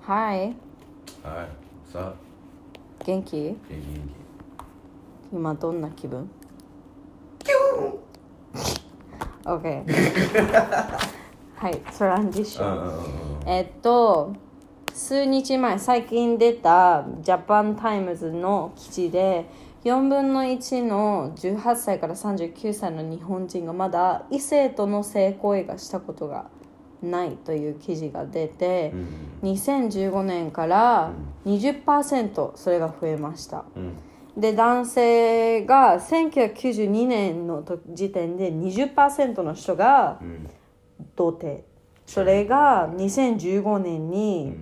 はいはいさあ元気元気。元今どんな気分 ?OK はい transition 気うんうんうんうん。えっと数日前最近出たジャパンタイムズの記事で4分の1の18歳から39歳の日本人がまだ異性との性行為がしたことがないという記事が出て、2015年から20%それが増えました、で男性が1992年の時点で20%の人がうん。童貞。それが2015年に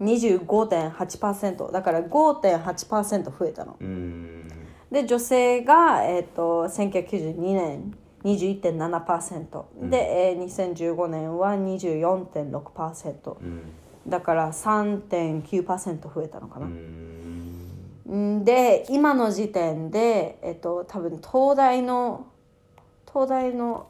25.8%だから5.8%増えたの。うん。で女性が、えー、と1992年21.7%、で、えー2015年は24.6%うんだから3.9%増えたのかな、うん。ん。で今の時点で、えっと、多分東大の東大の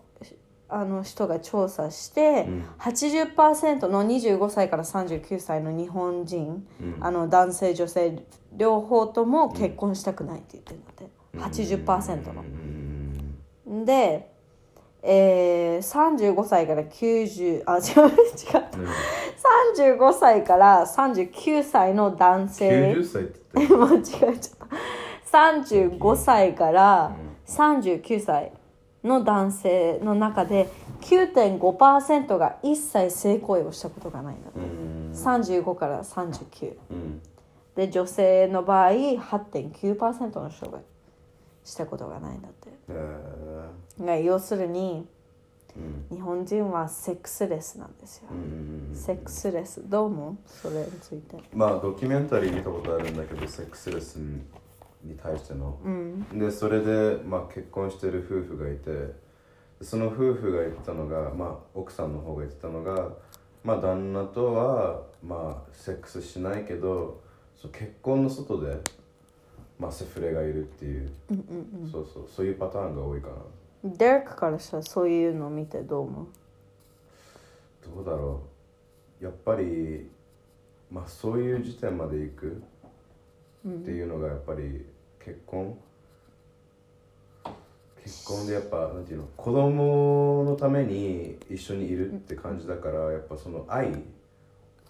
あの人が調査して、80%の25歳から39歳の日本人、あの男性女性両方とも結婚したくないって言ってるので、80%の。うん。で、えー、35歳から90あ違う違った35歳から39歳の男性。90歳って言って 間違えちゃった。35歳から39歳の男性の中で9.5%が一切性行為をしたことがないん。だって、35から39うん。で女性の場合8.9%の人がしたことがないんだって。えが要するにーうん。日本人はセックスレスなんですよ、うんセックスレス。どう思う？それについて。まあドキュメンタリー見たことあるんだけどセックスレスに対しての、でそれで、まあ、結婚してる夫婦がいてその夫婦が言ってたのが、まあ、奥さんの方が言ってたのが、まあ、旦那とは、まあ、セックスしないけどそう結婚の外で、まあ、セフレがいるっていう,、そうそうそういうパターンが多いかな。デレックからしたらそういうのを見てどう思う？どうだろう。やっぱりまあそういう時点まで行くっていうのがやっぱり結婚？結婚でやっぱなんていうの子供のために一緒にいるって感じだからやっぱその愛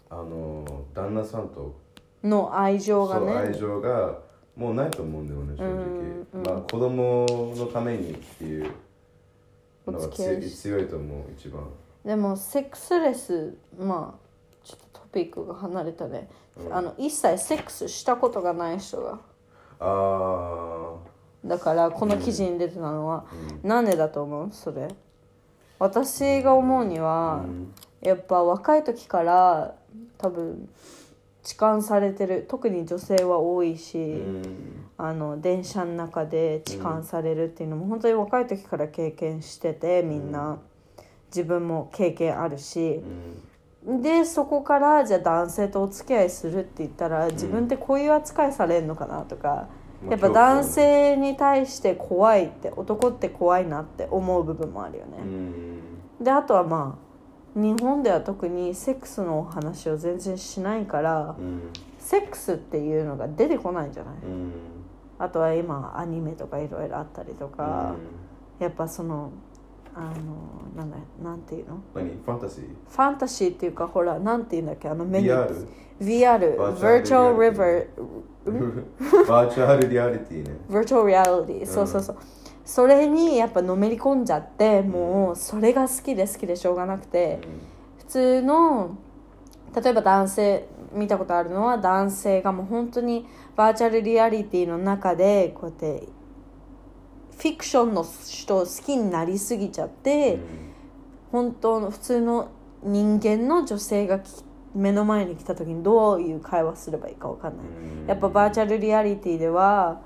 あの旦那さんとの愛情がそう愛ね情がもうないと思うんだよね正直、まあ子供のためにっていうのが強いと思う一番。でもセックスレスまあちょっとトピックが離れたね、あの一切セックスしたことがない人が。あだからこの記事に出てたのは、なんでだと思う？それ。私が思うには、やっぱ若い時から多分痴漢されてる特に女性は多いし、ーうん。あの電車の中で痴漢されるっていうのも本当に若い時から経験しててみんな、自分も経験あるし、でそこからじゃあ男性とお付き合いするって言ったら自分ってこういう扱いされるのかなとか、まあやっぱ男性に対して怖いって男って怖いなって思う部分もあるよね。うん。であとはまあ日本では特にセックスのお話を全然しないから、うん。セックスっていうのが出てこないんじゃない、うん。あとは今アニメとかいろいろあったりとか、やっぱそのあのなんだなんていうの？何ファンタジーファンタジーっていうかほらなんていうんだっけ？あのメニュ VR VR バーチャル Virtual River バーチャルリアリティね。Virtual Reality そうそうそう。それにやっぱのめり込んじゃってもうそれが好きで好きでしょうがなくて普通の例えば男性見たことあるのは男性がもう本当にバーチャルリアリティの中でこうやってフィクションの人を好きになりすぎちゃって、本当の普通の人間の女性がき目の前に来た時にどういう会話すればいいか分かんない、やっぱバーチャルリアリティでは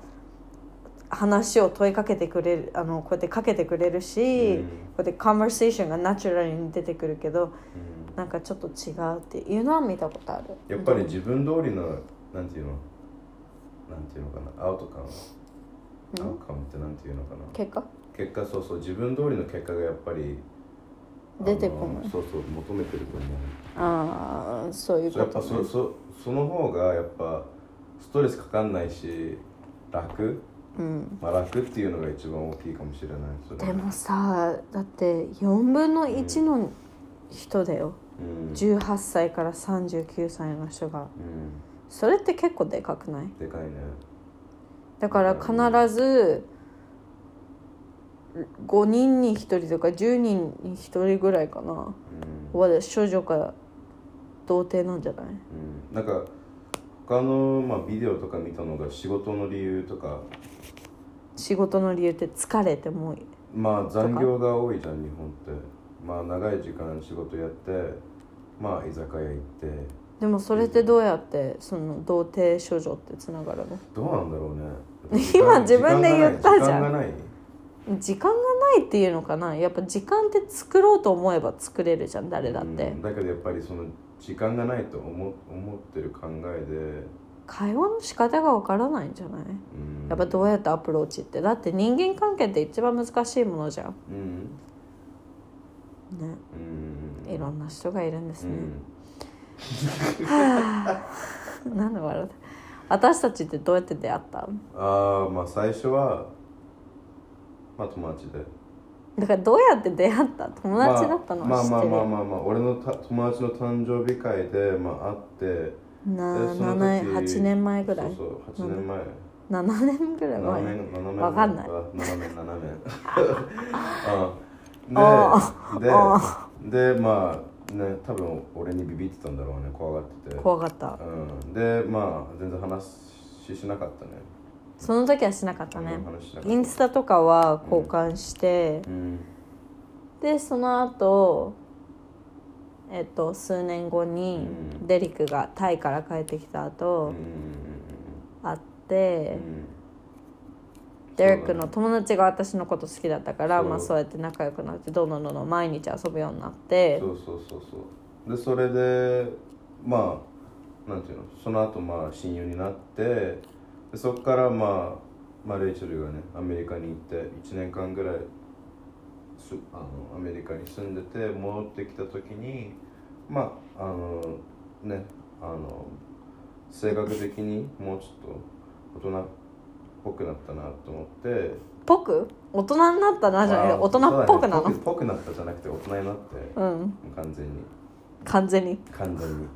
話を問いかけてくれるあのこうやってかけてくれるし、うん。こうやってカンバーセーションがナチュラルに出てくるけど、なんかちょっと違うっていうのは見たことある。やっぱり自分通りのなんていうの？なんていうのかな？アウトカムアウカムってなんていうのかな。結果？結果そうそう。自分通りの結果がやっぱり出てこない。そうそう求めてると思う。ああそういうそうやっぱこと、ね、そそその方がやっぱストレスかかんないし楽？うん。まあ楽っていうのが一番大きいかもしれない。でもさだって4分の1の人だよ、うん、18歳から39歳の人が。うん、それって結構でかくない？でかいねだから必ず5人に1人とか10人に1人ぐらいかな。うん、は少女か童貞なんじゃない？うん、なんか他の、まあ、ビデオとか見たのが仕事の理由とか。仕事の理由って疲れてもうまあ残業が多いじゃん日本って。まあ長い時間仕事やってまあ居酒屋行ってでもそれってどうやってその童貞少女ってつながるの？どうなんだろうね。今自分で言ったじゃん。時間がない。時間がないっていうのかな？やっぱ時間って作ろうと思えば作れるじゃん誰だって、うんだけどやっぱりその時間がないと思思ってる考えで、会話の仕方がわからないんじゃない？うん、やっぱどうやってアプローチって。だって人間関係って一番難しいものじゃん。ねうん。うん。いろんな人がいるんですね、うん なんで笑って私たちってどうやって出会った？ああまあ最初はまあ友達で。だからどうやって出会った？友達だったの？まあまあまあまあまあ俺のた友達の誕生日会でまあ会ってなでその時7 8年前ぐらい？そうそう8年前。7年ぐらい7前年7年わかんない。7年7年。であででまあね多分俺にビビってたんだろうね怖がってて。怖かった。うん、でまあ全然話しなかったね。その時はしなかったね。うん話しなかった。インスタとかは交換して、うん。でその後えっと数年後にうん。デリックがタイから帰ってきたうん。後、会って、うんデレックの友達が私のこと好きだったからそう。まあ、そうやって仲良くなってどんどんどんどん毎日遊ぶようになって。そうそうそうそう。でそれでまあなんていうのその後まあ親友になってでそこからまあ、まあ、レイチェルがねアメリカに行って1年間ぐらいすあのアメリカに住んでて戻ってきた時にまああのねあの性格的にもうちょっと大人っぽくなったなと思って。ぽく？大人になったなじゃないあー大人っぽくなの？ぽくなったじゃなくて大人になって。うん。完全に。完全に。完全に。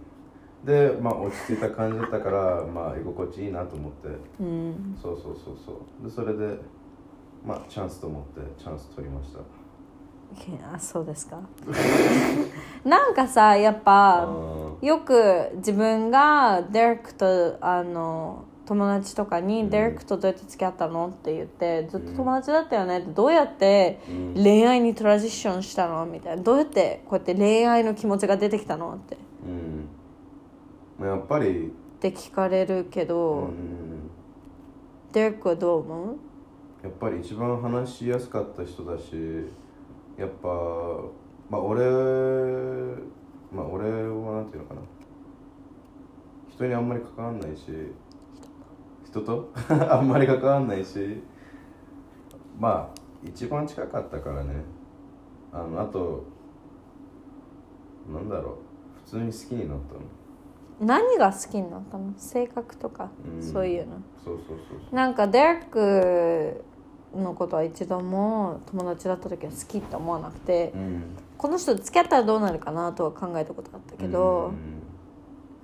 でまあ落ち着いた感じだったからまあ居心地いいなと思って。うん。そうそうそうそう。でそれでまあチャンスと思ってチャンス取りました。あそうですか。なんかさやっぱあよく自分がデレックとあの友達とかに、うんデレックとどうやって付き合ったの？って言ってずっと友達だったよねってどうやってうん。恋愛に transition したの？みたいなどうやってこうやって恋愛の気持ちが出てきたの？って。うん。まあやっぱり。って聞かれるけうど、ん。デレックはどう思う？やっぱり一番話しやすかった人だしやっぱまあ俺まあ俺はなんていうのかな。人にあんまり関わんないし人と？あんまり関わんないし。まあ一番近かったからね。あのあとなんだろう。普通に好きになったの。何が好きになったの？性格とか、うん。そういうの。そうそうそうそう。なんかデレックのことは一度も友達だった時は好きって思わなくて、うん。この人と付き合ったらどうなるかなとは考えたことあったけど、うん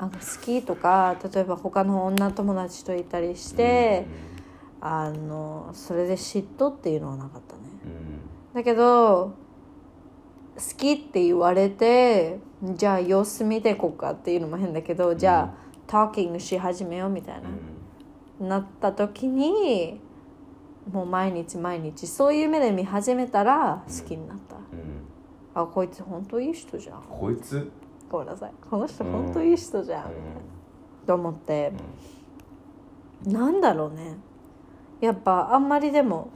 あの好きとか例えば他の女友達といたりして、あのそれで嫉妬っていうのはなかったね。うん。だけど好きって言われてじゃあ様子見ていこうかっていうのも変だけど、じゃあトーキングし始めようみたいな、うん。なった時にもう毎日毎日そういう目で見始めたら好きになった、うん。あこいつ本当いい人じゃん。こいつ？ごめんなさい。この人本当いい人じゃん、と思って、なんだろうね。やっぱあんまりでも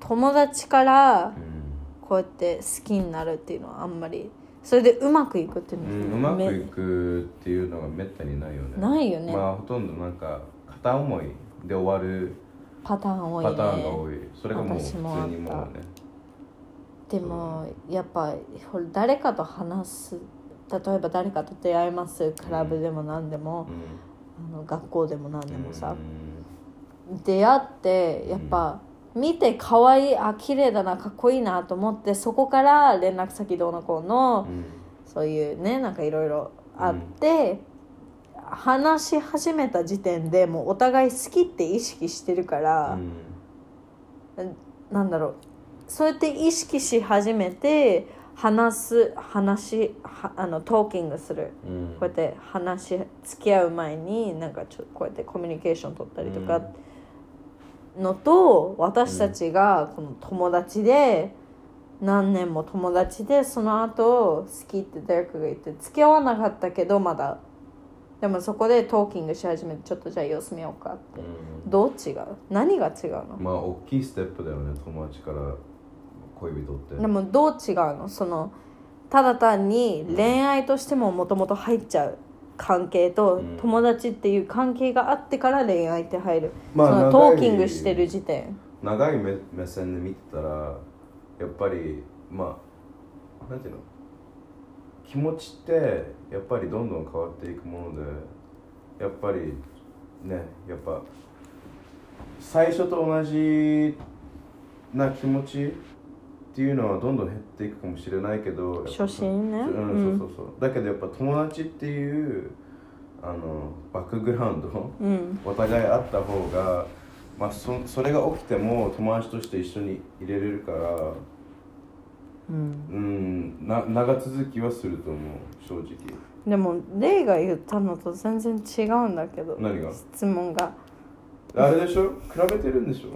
友達からうん。こうやって好きになるっていうのはあんまりそれでうまくいくっていううん、うのはめまくいくっていうのがめったにないよね。ないよね。まあほとんどなんか片思いで終わるパターン多いね。パターンが多い。それがもう普通にもうね。でもやっぱ誰かと話す例えば誰かと出会います。クラブでも何でも、あの学校でも何でもさ、出会ってやっぱ見て可愛いあ綺麗だなかっこいいなと思ってそこから連絡先どうのこうの、そういうねなんかいろいろあって、話し始めた時点でもうお互い好きって意識してるから、なんだろう。そうやって意識し始めて話す話はあのトーキングする。こうやって話し付き合う前になんかちょこうやってコミュニケーション取ったりとかのと私たちがこの友達で何年も友達でその後好きってデレクが言って付き合わなかったけどまだ。でもそこでトーキングし始めてちょっとじゃあ様子見ようかって。どう違う？何が違うの？まあ大きいステップだよね友達から恋人って。でもどう違うのそのただ単に恋愛としてももともと入っちゃう関係と、うん。友達っていう関係があってから恋愛って入る、まあそのトーキングしてる時点。長い目目線で見てたらやっぱりまあなんていうの？気持ちってやっぱりどんどん変わっていくものでやっぱりねやっぱ最初と同じな気持ちっていうのはどんどん減っていくかもしれないけど初心ね。ううんん、そうそうそう。だけどやっぱ友達っていうあのバックグラウンドうん。お互いあった方が、まあ、そそれが起きても友達として一緒に入れれるからうん。うんな長続きはすると思う正直。でもレイが言ったのと全然違うんだけど何が？質問が。あれでしょ？比べてるんでしょ？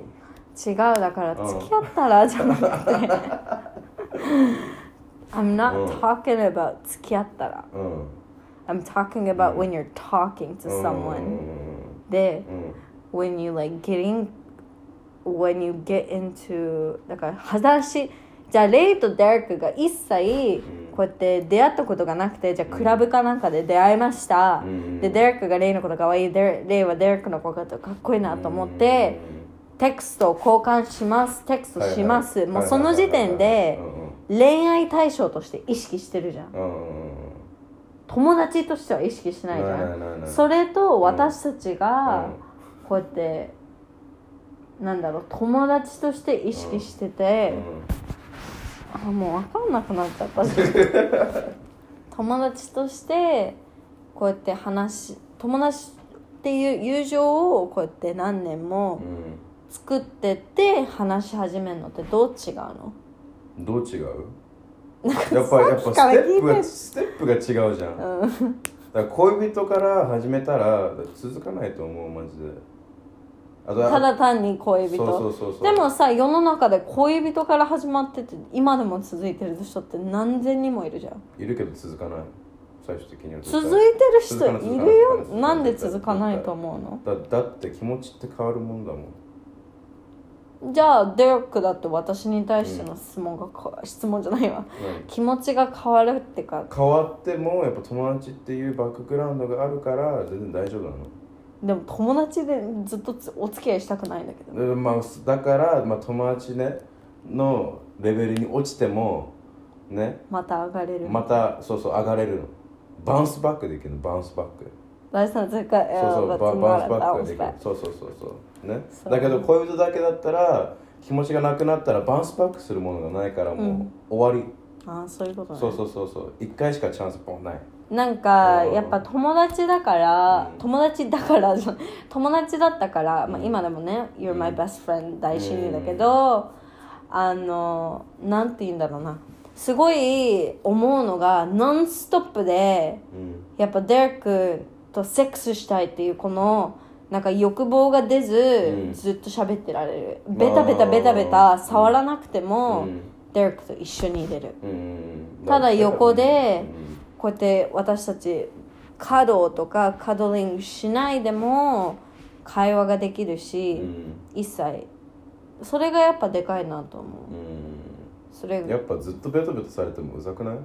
違うだからうん付き合ったらじゃなくて。I'm not うん talking about 付き合ったら。うん I'm talking about when you're talking to うん someone. でうん when you like getting when you get into だから話じゃあレイとデレックが一切こうやって出会ったことがなくて。じゃあクラブかなんかで出会いました、うんでデレックがレイのこと可愛い。でレイはデレックのことかっこいいなと思って、テクストを交換しますテクストします、はいはい。もうその時点でうん恋愛対象として意識してるじゃん。うんうん友達としては意識しないじゃん。ないないないない。それと私たちうがん。こうやってなんだろう友達として意識してて、あもう分かんなくなっちゃった。友達としてこうやって話友達っていう友情をこうやって何年もうん作ってって話し始めるのってどう違うの？うんどう違う？やっぱやっぱステップがステップが違うじゃん。だから恋人から始めたら続かないと思うマジで。ただ単に恋人。そうそうそうそう。でもさ世の中で恋人から始まってて今でも続いてる人って何千人もいるじゃん。いるけど続かない。最終的には絶続対いてる人いいるよなんで続かないと思うの？だだって気持ちって変わるもんだもんじゃあデレックだって私に対しての質問がか、質問じゃないわ。うん気持ちが変わるってか。変わってもやっぱ友達っていうバックグラウンドがあるから全然大丈夫なの。でも友達でずっとつお付き合いしたくないんだけどでまあ、だから、まあ、友達ねのレベルに落ちてもね。また上がれる。またそうそう上がれるの。バウンスバックできるのバウンスバック。大事な世界そうそうババウンスバックができる。バそうそうそうそうね。だけど恋人だけだったら気持ちがなくなったらバウンスバックするものがないからもう終わり、ああそういうことね。そうそうそうそう。一回しかチャンスポンない。なんかうん。やっぱ友達だから、うん。友達だから 友達だったから、まあ、今でもね「You're my best friend」大親友だけど、あのなんて言うんだろうな。すごい思うのがノンストップでうん。やっぱデレックとセックスしたいっていうこのなんか欲望が出ず、うん。ずっと喋ってられる。ベタベタベタベタ触らなくても、うん。デレックと一緒にいれる。うん。ただ横でうん。こうやって私たち cuddle とか cuddling しないでも会話ができるし、うん。一切。それがやっぱでかいなと思う。うん。それやっぱずっとベトベトされてもうざくない？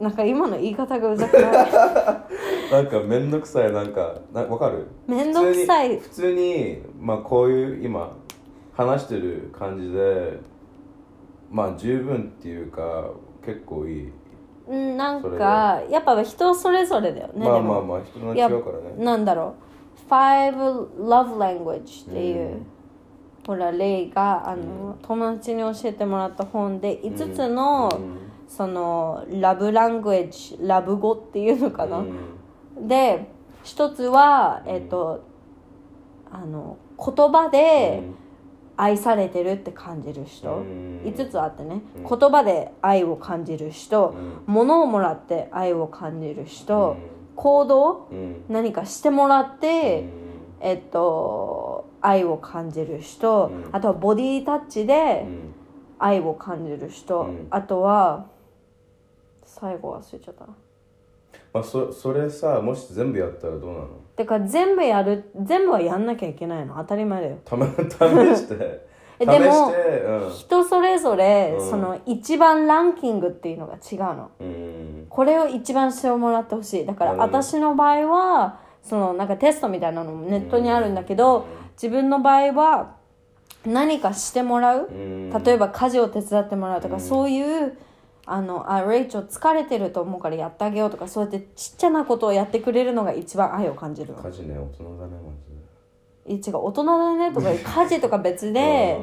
なんか今の言い方がうざくない？なんかめんどくさいなんか。なわかる？めんどくさい。普通にまあこういう今話してる感じでまあ十分っていうか結構いい、うんなんかやっぱ人それぞれだよね。まあまあまあ人の違うからね。なんだろう。Five Love Language っていう、うん。ほらレイがあの、友達に教えてもらった本で5つの、うんそのラブラングエッジラブ語っていうのかな、うん。で一つはえっ、とあの言葉で愛されてるって感じる人、うん。5つあってね、うん。言葉で愛を感じる人、うん。物をもらって愛を感じる人、うん。行動？うん。何かしてもらって、うん。えっと愛を感じる人、うん。あとはボディタッチでうん。愛を感じる人、うん。あとは最後忘れちゃったな。まあそそれさもし全部やったらどうなの？てか全部やる全部はやんなきゃいけないの。当たり前だよ。ため 試して。えでもうん。人それぞれ、うん。その一番ランキングっていうのが違うの。うん。これを一番してもらってほしい。だから私の場合はそのなんかテストみたいなのもネットにあるんだけど、自分の場合は何かしてもらう、うん。例えば家事を手伝ってもらうとか、うん。そういうあのあレイチョ疲れてると思うからやってあげようとかそうやってちっちゃなことをやってくれるのが一番愛を感じるの。家事ね大人だねマジで。い違う大人だねとか 家事とか別で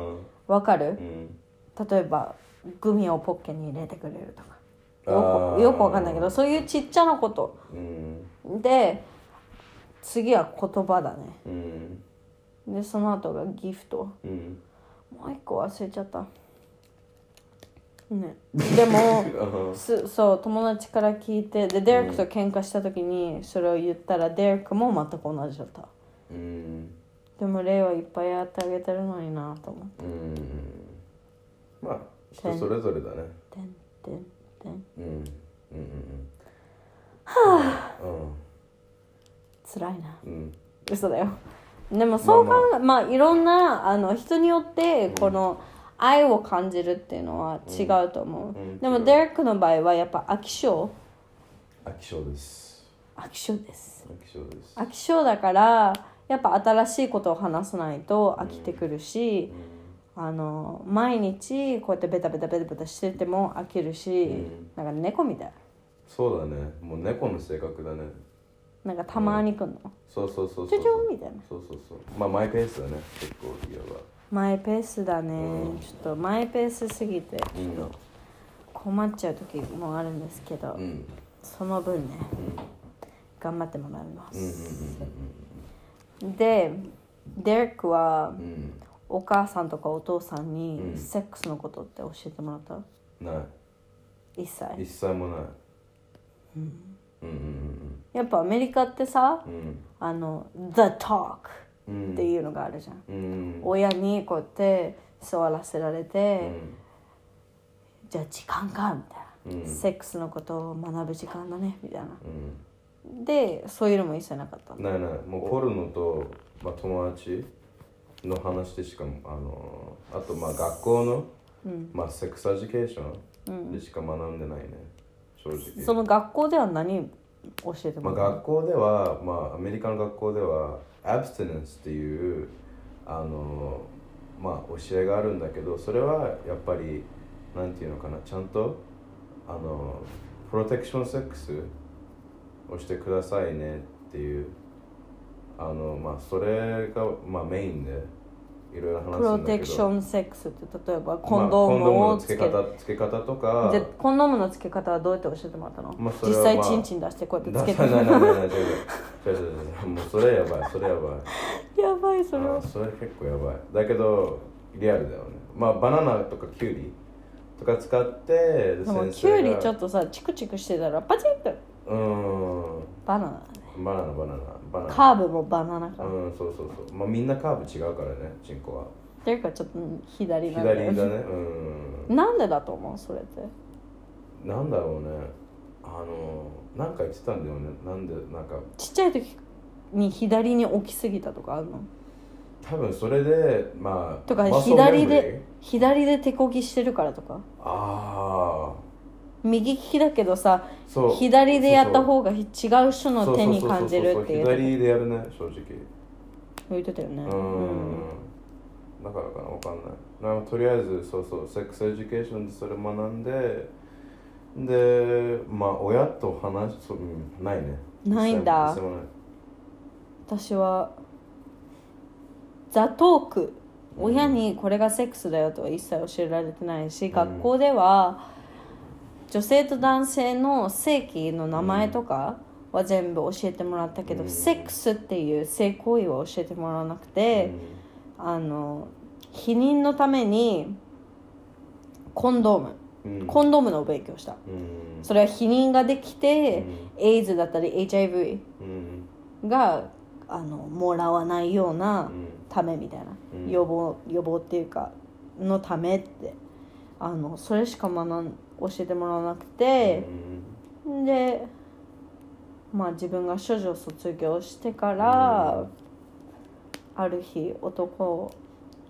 わかる？うん。例えばグミをポッケに入れてくれるとか。あよーくよくわかんないけどそういうちっちゃなこと。うん。で次は言葉だね。うん。でその後がギフト。うん。もう一個忘れちゃったね。でも すそう友達から聞いてでデレックと喧嘩した時にそれを言ったらデレックも全く同じだった。うん。でもレイはいっぱいやってあげてるのになと思って。うん。まあ人それぞれだね。てんてんてん。うん。うん。うん。はあ。辛いな。うん。うん嘘だよ。でもそう考えまあいろんなあの人によってこの愛を感じるっていうのは違うと思う、うんでもデレックの場合はやっぱ飽き性。飽き性です。飽き性です。飽き性だからやっぱ新しいことを話さないと飽きてくるし、あの毎日こうやってベタベタベタベタしてても飽きるし、ん。なんか猫みたい。そうだね。もう猫の性格だね。なんかたまに来るの、そうそうそうそう。ちょちょみたいな。そうそうそう。まあマイペースだね。結構いわばマイペースだね、うん。ちょっとマイペースすぎて。ちょうんっと困っちゃう時もあるんですけど、うん。その分ね頑張ってもらいまうんうんす、でデレックはうん。うんお母さんとかお父さんにうん。セックスのことって教えてもらった？うんない。一切。一切もない。うん。うんやっぱアメリカってさうん。うんあの「The Talk」うんっていうのがあるじゃん、うん。親にこうやって座らせられうて、ん。じゃあ時間かみたいな、うん。セックスのことを学ぶ時間だねみたいな。うん。でそういうのも一切なかったないない。もうポルノと、まあ、友達の話でしかあのあとまあ学校の、まあ、 sex education でしか学んでないね、正直。その学校では何教えてまあ、もらう学校では、まあ、アメリカの学校では abstinence っていうあの、まあ、教えがあるんだけどそれはやっぱりなんていうのかなちゃんとあのプロテクションセックスをしてくださいねっていうあの、まあ、それが、まあ、メインでいろいろ話すんプロテクションセックスって例えばまあコンドームコンドームをつけのつけ方つけ方とか。でコンドームのつけ方はどうやって教えてもらったの、まあそれ実はまあ。際チンチン出してこうやってつけてないないないない違う違う違う違う違うもう それやばいそれやばい。やばいそれは。あそれ結構やばい。だけどリアルだよね。まあバナナとかキュウリとか使ってででも先キュウリちょっっとさチクチクしてたらパチンってと。うーん。バナナバナナバナナバナナ。カーブもバナナか、うんそうそうそう。まあみんなカーブ違うからねチンコは。っていうかちょっとうん左なんだよ左だね。うん。なんでだと思う？それって。なんだろうね。あのなんか言ってたんだよね。なんでなんか。ちっちゃい時に左に置きすぎたとかあるの？多分それでまあとか左で左で手こぎしてるからとか。ああ右利きだけどさ左でやったが方が違う人の手に感じるっていう左でやるね正直。言ってたよね。うん。だからかなわかんない。なんかとりあえずそうそう sex education でそれ学んででまあ親と話すないね。ないんだ。私はザトーク。親にこれがセックスだよとは一切教えられてないし、学校では女性と男性の性器の名前とかは全部教えてもらったけど、うん。セックスっていう性行為は教えてもらわなくて、あの避妊のためにコンドーム、うん。コンドームの勉強した。うん。それは避妊ができて、エイズだったり HIV うん。があのもらわないようなうん。ためみたいな、うん。予防予防っていうかのためって。あのそれしか学ん教えてもらわなくて、でまあ自分が処女を卒業してから、ある日男を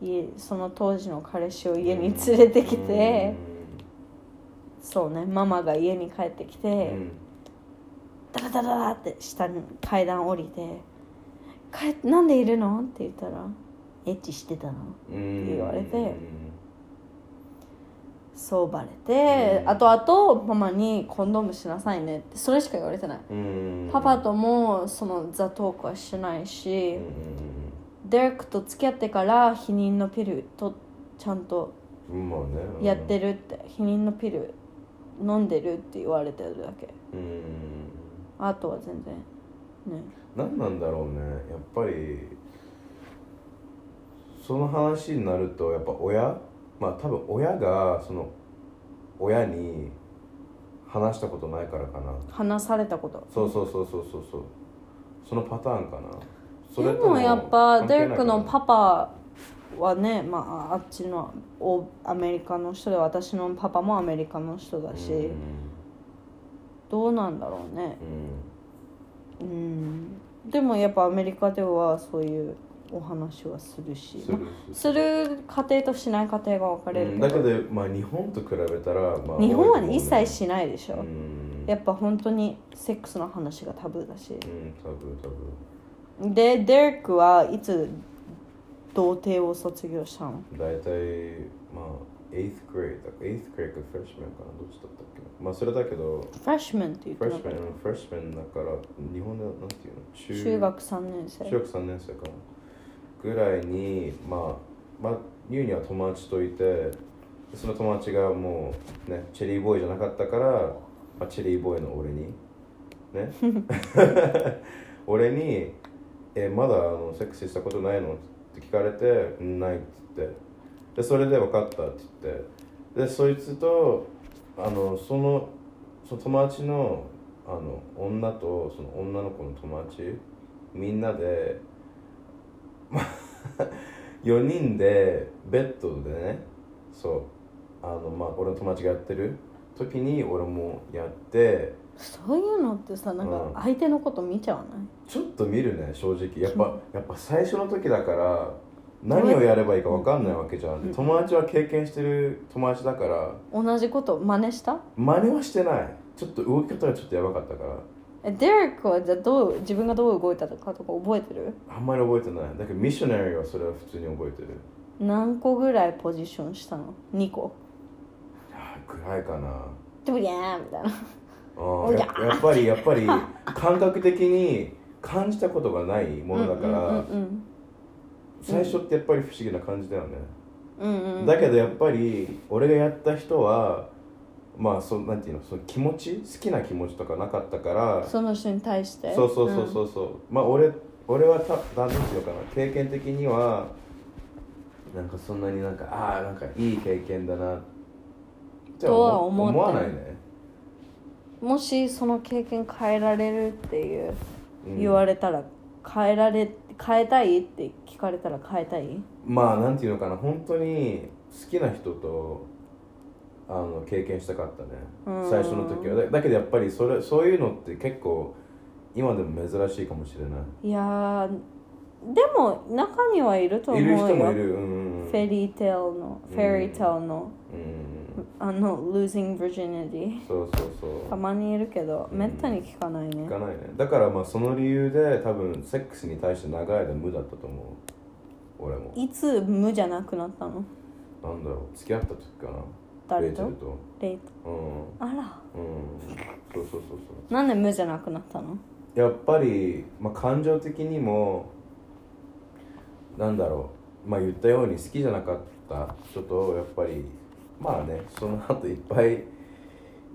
家その当時の彼氏を家に連れてきて、そうねママが家に帰ってきて、うんダラダラダラって下に階段降りて「帰ってなんでいるの?」って言ったら「エッチしてたの?」うん言われてそうバレて、あとあとママに「コンドームしなさいね」ってそれしか言われてない、うん。パパともそのザトークはしてないし、デレックと付き合ってから避妊のピルとちゃんとやってるって、避妊のピル飲んでるって言われてるだけ。うん。あとは全然ね。何なんだろうね。やっぱりその話になるとやっぱ親まあ多分親がその親に話したことないからかな。話されたこと？そうそうそうそうそうそう。そのパターンかな。そでもやっぱデレックのパパはね、まあ、あっちのおアメリカの人で私のパパもアメリカの人だし、うん。どうなんだろうね。うん。うん。でもやっぱアメリカではそういうお話はするしする。する家庭としない家庭が分かれるうんだけどまあ日本と比べたらまあ日本はね一切しないでしょ、うん。やっぱ本当にセックスの話がタブーだし。うん多分多分でデレックはいつ童貞を卒業したの？大体まあ 8th grade だ 8th grade か freshman かな？どっちだったっけ？まあそれだけどフレッシュメンって言ってなかっ freshman freshman だから日本でなんていうの？中学3年生。中学3年生かなぐらいにまあまあユウには友達といてでその友達がもうねチェリーボーイじゃなかったから、まあ、チェリーボーイの俺にね。俺に「えまだあのセックスしたことないの?」って聞かれて「うんない」って言って。でそれで分かったって言って。でそいつとあのそのその友達のあの女とその女の子の友達みんなでまあ 4人でベッドでねそうあのまあ俺の友達がやってる時に俺もやってそういうのってさなんうん。か相手のこと見ちゃわない？ちょっと見るね正直。やっぱやっぱ最初の時だから何をやればいいか分かんないわけじゃん、うん。友達は経験してる友達だから。同じこと真似した？真似はしてない。ちょっと動き方がちょっとやばかったからえデレックはじゃあどう自分がどう動いたかとか覚えてる？あんまり覚えてない。だけどミッショナリーはそれは普通に覚えてる。何個ぐらいポジションしたの？2個。あぐらいかな。ドゥリャーみたいな。あー ややっぱりやっぱり感覚的に感じたことがないものだから、うんうん。最初ってやっぱり不思議な感じだよね、うんうんうん。だけどやっぱり俺がやった人はまあそなんていうのその気持ち好きな気持ちとかなかったからその人に対して？そうそうそうそうそう、まあ俺俺はた何ていうのかな経験的にはなんかそんなになんかああなんかいい経験だなってとは思思わないね。うんもしその経験変えられるっていううん。言われたら変えられ変えたいって聞かれたら変えたい？まあなんていうのかな本当に好きな人とあの経験したかったね。うん。最初の時は。だだけどやっぱりそれそういうのって結構今でも珍しいかもしれない。いやーでも中にはいると思いうるよ人もいる。うんうんフェリーテールのフェリーテールのうんあの losing virginity そうそうそう。たまにいるけどめったに聞かないね。聞かないね。だからまあその理由で多分セックスに対して長い間無だったと思う。俺も。いつ無じゃなくなったの？なんだろう。付き合った時かな誰と？レイチェルとレイト。うん。あら。うん。そうそうそうそう。なんで無じゃなくなったの？やっぱり、まあ、感情的にもなんだろう。まあ言ったように好きじゃなかった。人とやっぱりまあねその後いっぱい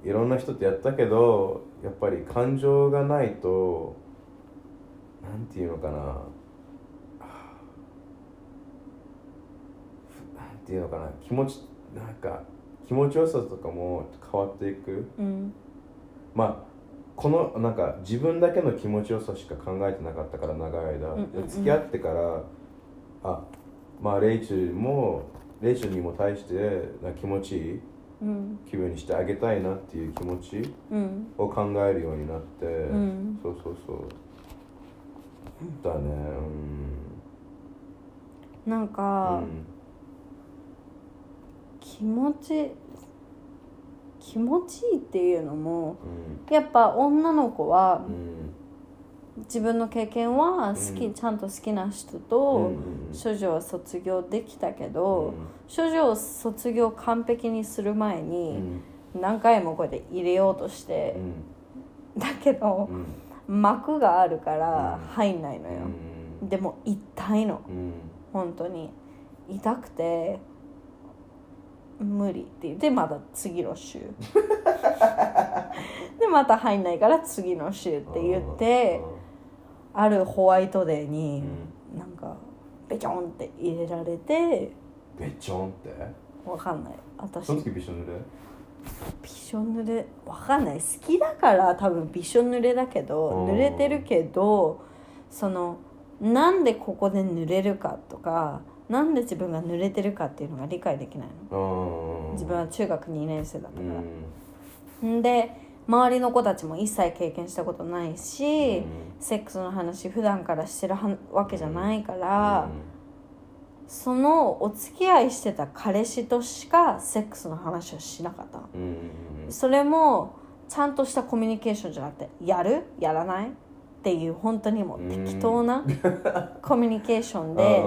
いろんな人とやったけどやっぱり感情がないとなんていうのかな。なんていうのかな。気持ちなんか気持ちよさとかも変わっていく。うん。まあこのなんか自分だけの気持ちよさしか考えてなかったから長い間、うんうんうん。付き合ってからあまあレイチェルもレイチェルにも対してな気持ちいいうん。気分にしてあげたいなっていう気持ちうん。を考えるようになって、うん。そうそうそう。だね。なん。うん、か、うん気持ち気持ちいいっていうのもうん。やっぱ女の子はうん。自分の経験は好き、うん。ちゃんと好きな人うんとうん。処女は卒業できたけど、う処女を卒業完璧にする前ん。に何回もこうやって入れようとしてう、ん。だけどうん。膜があるからうん。入んないのよ、うん。でも痛いの。うん。本当に。痛くて無理って言ってまた次の週。でまた入んないから次の週って言ってあるホワイトデーになんかベチョンって入れられてべちょんって？わかんない。私。その時びしょ濡れ？びしょ濡れ。わかんない。好きだから多分びしょ濡れだけどうん。濡れてるけどそのなんでここで濡れるかとかなんで自分が濡れてるかっていうのが理解できないの。うん自分は中学2年生だったうから、んん、で周りの子たちも一切経験したことないし、うん。セックスの話普段からしてるはわけじゃないから、そのお付き合いしてた彼氏としかセックスの話をしなかったそれもちゃんとしたコミュニケーションじゃなくてやる？やらない？っていう本当にもう適当な コミュニケーションで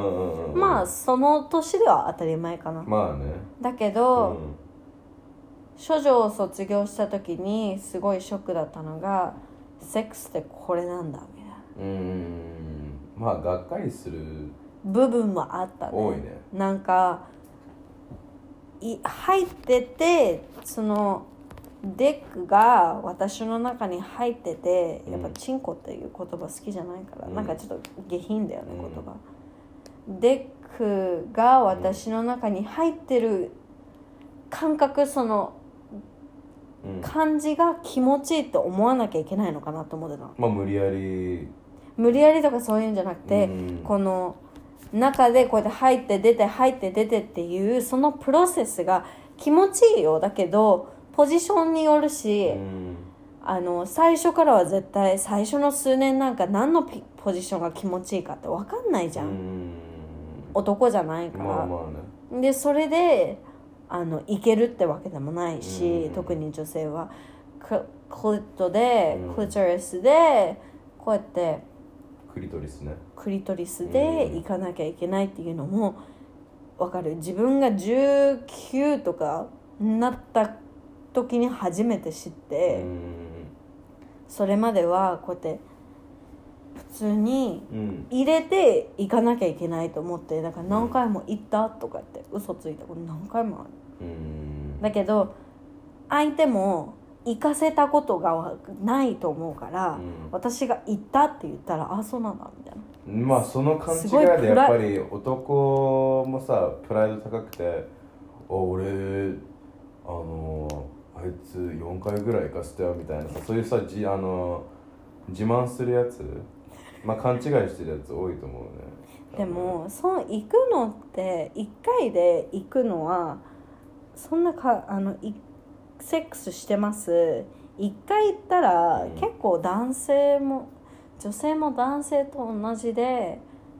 まあその年では当たり前かな。まあね。だけうど、ん処女を卒業した時にすごいショックだったのがセックスってこれなんだみたいな。うん。まあがっかりする。部分もあったね。多いね。なんかい入っててその dick が私の中に入っててやっぱチンコっていう言葉好きじゃないから、うん。なんかちょっと下品だよねうん。言葉、 dick が私の中に入ってる感覚そのうん。感じが気持ちいいって思わなきゃいけないのかなと思ってたの。まあ無理やり。無理やりとかそういうんじゃなくて、うん。この中でこうやって入って出て入って出てっていうそのプロセスが気持ちいいよ。だけどポジションによるし、うん。あの最初からは絶対最初の数年なんか何のピポジションが気持ちいいかって分かんないじゃん、うん。男じゃないから、まあまあね。でそれであのいけるってわけでもないし、うん。特に女性は。ククリットで、うん。クリトリスでこうやってクリトリスね。クリトリスでうん。行かなきゃいけないっていうのもわかる。自分が19とかなった時に初めて知って、うん。それまではこうやって普通にうん。入れて行かなきゃいけないと思ってだから何回も行ったとかって嘘ついたこと何回もある。うん。だけど相手も行かせたことがないと思うから、うん。私が行ったって言ったらあそうなんだみたいな。まあその勘違いでやっぱり男もさプライド高くて「お俺あのあいつ4回ぐらい行かせたよ」みたいなさそういうさじあの自慢するやつ？まあ勘違いしてるやつ多いと思うね。でもそう行くのって1回で行くのはそんなかあのいセックスしてます？1回行ったら、うん。結構男性も女性も男性と同じで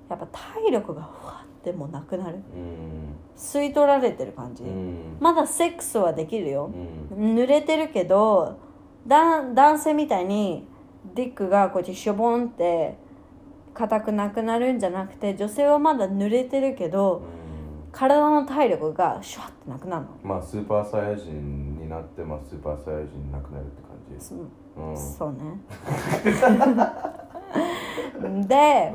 やっぱ体力がふわっでもなくなる。うん。吸い取られてる感じ、うん。まだセックスはできるよ。う、ん。濡れてるけどだ男性みたいにディックがこうやってしょぼんって硬くなくなるんじゃなくて女性はまだ濡れてるけど体の体力がシュワッてなくなるの。まあスーパーサイヤ人になってまあスーパーサイヤ人になくなるって感じ。そう。ん。そうね。で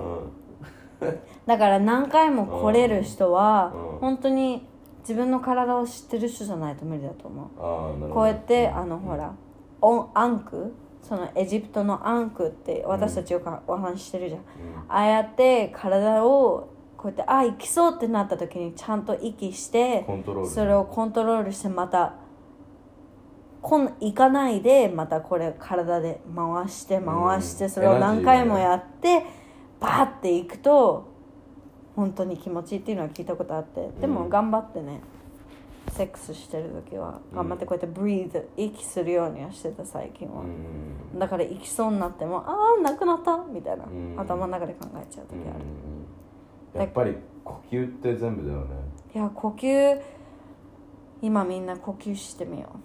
だから何回も来れる人はうん。本当に自分の体を知ってる人じゃないと無理だと思う。こうやってあのほらオンアンクそのエジプトのアンクって私たちよくお話ししてるじゃん、ああやって体をこうやってあ行きそうってなった時にちゃんと息してそれをコントロールしてまたこん行かないでまたこれ体で回して回して、うん。それを何回もやってバーっていくと本当に気持ちいいっていうのは聞いたことあってでもうん。頑張ってねセックスしてる時は頑張ってこうやってブリーズ息するようにはしてた最近は、うん。だから行きそうになってもああなくなったみたいな、うん。頭の中で考えちゃう時ある、やっぱり呼吸って全部だよね。いや呼吸今みんな呼吸してみよう。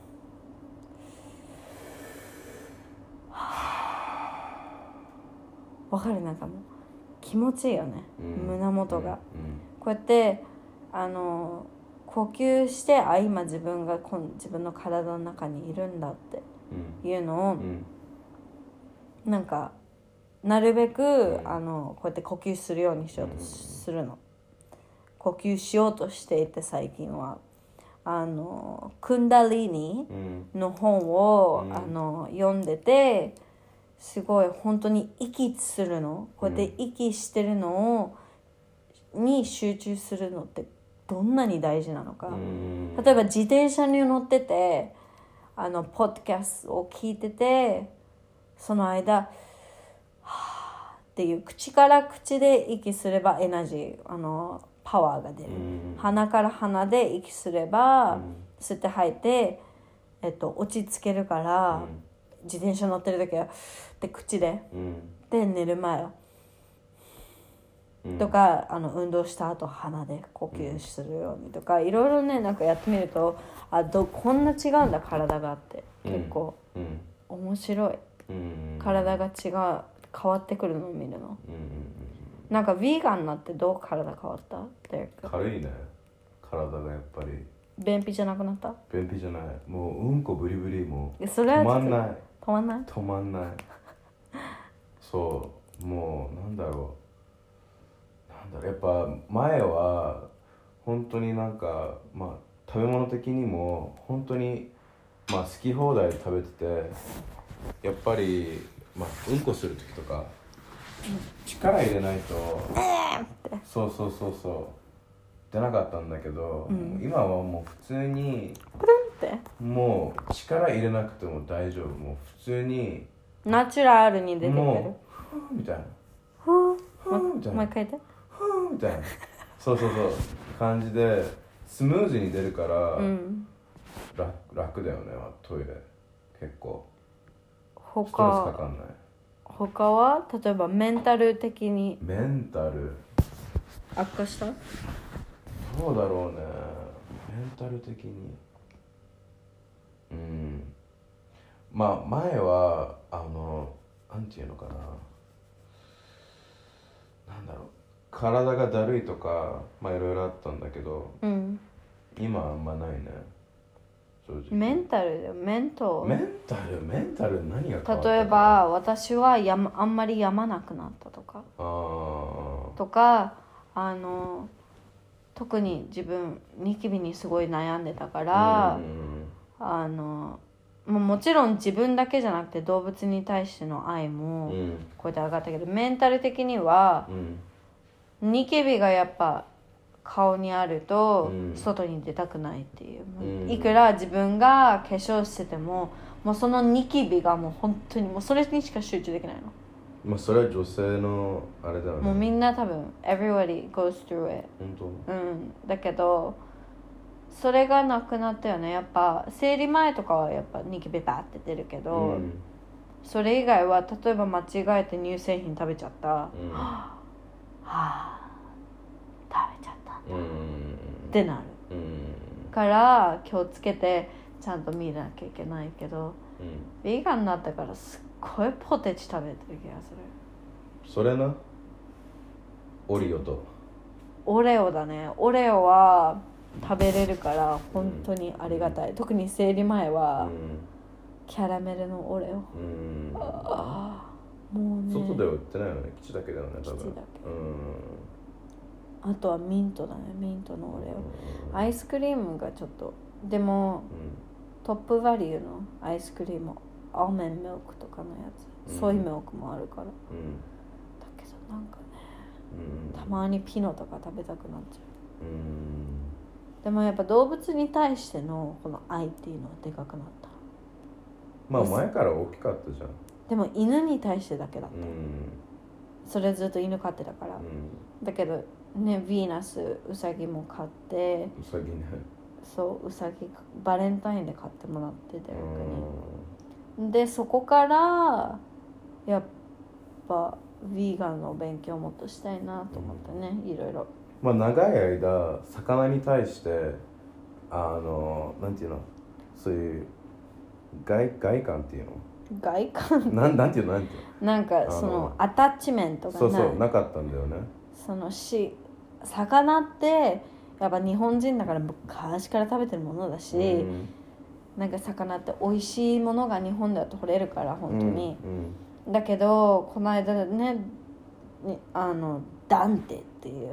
わかる？なんかもう気持ちいいよね、うん。胸元が、うん。こうやってあの呼吸してあ今自分がこん自分の体の中にいるんだっていうのをうん。うんなんかなるべくあのこうやって呼吸するようにしようとするの。呼吸しようとしていて最近は。あのクンダリーニうん。の本を、うん。あの読んでてすごい本当に息するの？こうやって息してるのを、に集中するのってどんなに大事なのか、うん。例えば自転車に乗っててあのポッドキャストを聞いててその間はぁっていう口から口で息すればエナジーあのパワーが出る、うん。鼻から鼻で息すれば、うん。吸って吐いて、えっと、落ち着けるから、自転車乗ってる時はで口で。うん。で寝る前は、うん。とかあの運動した後鼻で呼吸するようにとか、いろいろねなんかやってみるとあどこんな違うんだ体があって。結構。うん。面白い。うん。体が違う。変わってくるのを見るの。なんかヴィーガンになってどう体変わった？軽いね。体がやっぱり。便秘じゃなくなった？便秘じゃない。もううんこブリブリもえそれは止まんない止まんない？止まんない。そう。もうなんだろう。なんだろう。やっぱ前は本当になんかまあ食べ物的にも本当にまあ好き放題食べててやっぱりまあうんこする時とか力入れないと。そうそうそうそう出なかったんだけど、今はもう普通にプルンって？もう力入れなくても大丈夫。もう普通にナチュラルに出てくる？もうふーみたいな。ふー？みたいな。もう一回言って。ふーみたいな。そうそうそう。感じでスムーズに出るからうん。楽,、楽だよねトイレ。結構。ストレスか他かんない。他は？例えばメンタル的に。メンタル。悪化した？どうだろうね。メンタル的に。うん。まあ前はあのなんていうのかな。なんだろう。体がだるいとかまあいろいろあったんだけどうん。今はあんまないね。メンタルだよ。メント。メンタル？メンタル何が変わったか例えば私はやまあんまりやまなくなったとか。あー。とかあの特に自分ニキビにすごい悩んでたから、うん。あのもちろん自分だけじゃなくて動物に対しての愛もうん。こうやって上がったけどメンタル的にはうん。ニキビがやっぱ顔にあるとうん。外に出たくないっていう、うん。いくら自分が化粧しててももうそのニキビがもう本当にもうそれにしか集中できないの、まあそれは女性のあれだよね。もうみんな多分 everybody goes through it 本うん。だけどそれがなくなったよね。やっぱ生理前とかはやっぱニキビバーって出るけ当ど、うん。それ以外は例えば間違えて乳製品食べちゃった、うん。はあ。食べちゃっうん。ってなる。うん。から気をつけてちゃんと見なきゃいけないけどうん。ヴィーガンになったからすっごいポテチ食べてる気がする。それな？オリオと。オレオだね。オレオは食べれるから本当にありがたい、特に生理前うはん。キャラメルのオレオ、うん。ああもうね。外では売ってないよね。基地だけだよね多分。基地だけ。うん。あとはミントだね。ミントのオレオ。アイスクリームがちょっと。でもトップバリューのアイスクリームアーメンミルクとかのやうん。つソイミルクもあるから、だうん。けどなんかねうん。たまにピノとか食べたくなっちゃう。うん。でもやっぱ動物に対してのこの愛っていうのはでかくなった。まあ前から大きかったじゃん。でも犬に対してだけだった、うん。それずっと犬飼ってたから、うん。だけどねヴィーナスウサギも飼って。うさぎね。そうウサギバレンタインで買ってもらっててう逆にでそこからやっぱヴィーガンの勉強をもっとしたいなと思ってね、いろいろ。まあ長い間魚に対してあのなんていうの？そういう外外観っていうの？外観？なんなんていうの？なんていうなんかのそのアタッチメントがそうそうなかったんだよね。そのし魚ってやっぱ日本人だから昔から食べてるものだし、うんなんか魚って美味しいものが日本だと取れるから本当に、うんだけどこの間ねにあのダンテっていう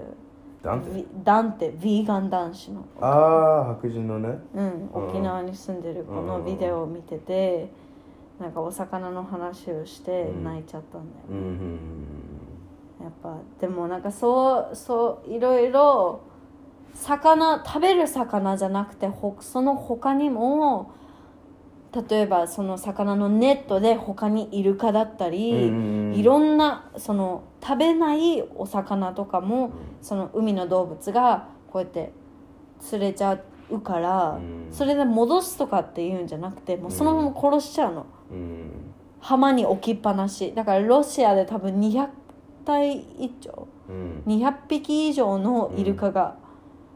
ダンテ？ダンテヴィーガン男子の。ああ白人のね。うん、うん。沖縄に住んでるこのビデオを見てて、なんかお魚の話をしてうん。泣いちゃったんだよ、うんうん。やっぱでもなんかそうそういろいろ魚食べる魚じゃなくてほその他にも例えばその魚のネットで他にイルカだったり、いろんなその食べないお魚とかも、その海の動物がこうやって釣れちゃうから、うん。それで戻すとかっていうんじゃなくてもうそのまま殺しちゃうの、うん。浜に置きっぱなし。だからロシアで多分200体以上うん。200匹以上のイルカが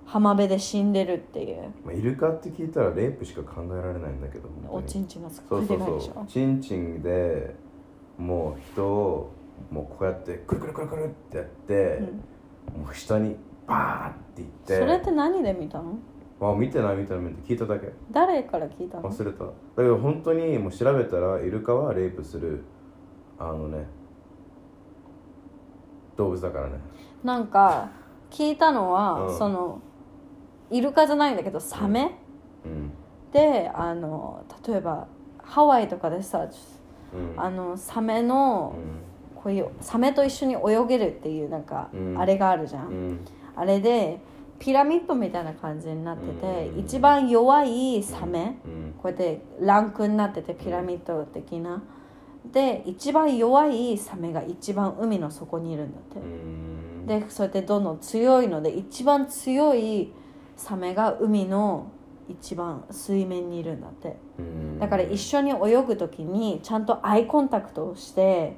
浜辺で死んでるっていう、まあ、イルカって聞いたらレイプしか考えられないんだけどおちんちんがすっごいそうそう。でかいでしょ？そうチンチンでもう人をもうこうやってくるくるくるくるってやって、もう下にバーっていって。それって何で見たの？あ見てない見てない見て聞いただけ。誰から聞いたの？忘れた。だけど本当にもう調べたらイルカはレイプするあのね動物だからね。なんか聞いたのは、うん。そのイルカじゃないんだけどサメ、うん。であの例えばハワイとかでさうん。あのサメのうこういうサメと一緒に泳げるっていうなんか、うん。あれがあるじゃん、あれでピラミッドみたいな感じになってて、うん。一番弱いサメ、うん。こうやってランクになっててピラミッド的な、で一番弱いサメが一番海の底にいるんだって、うん。でそうやってどんどん強いので一番強いサメが海の一番水面にいるんだって。うん。だから一緒に泳ぐ時にちゃんとアイコンタクトをして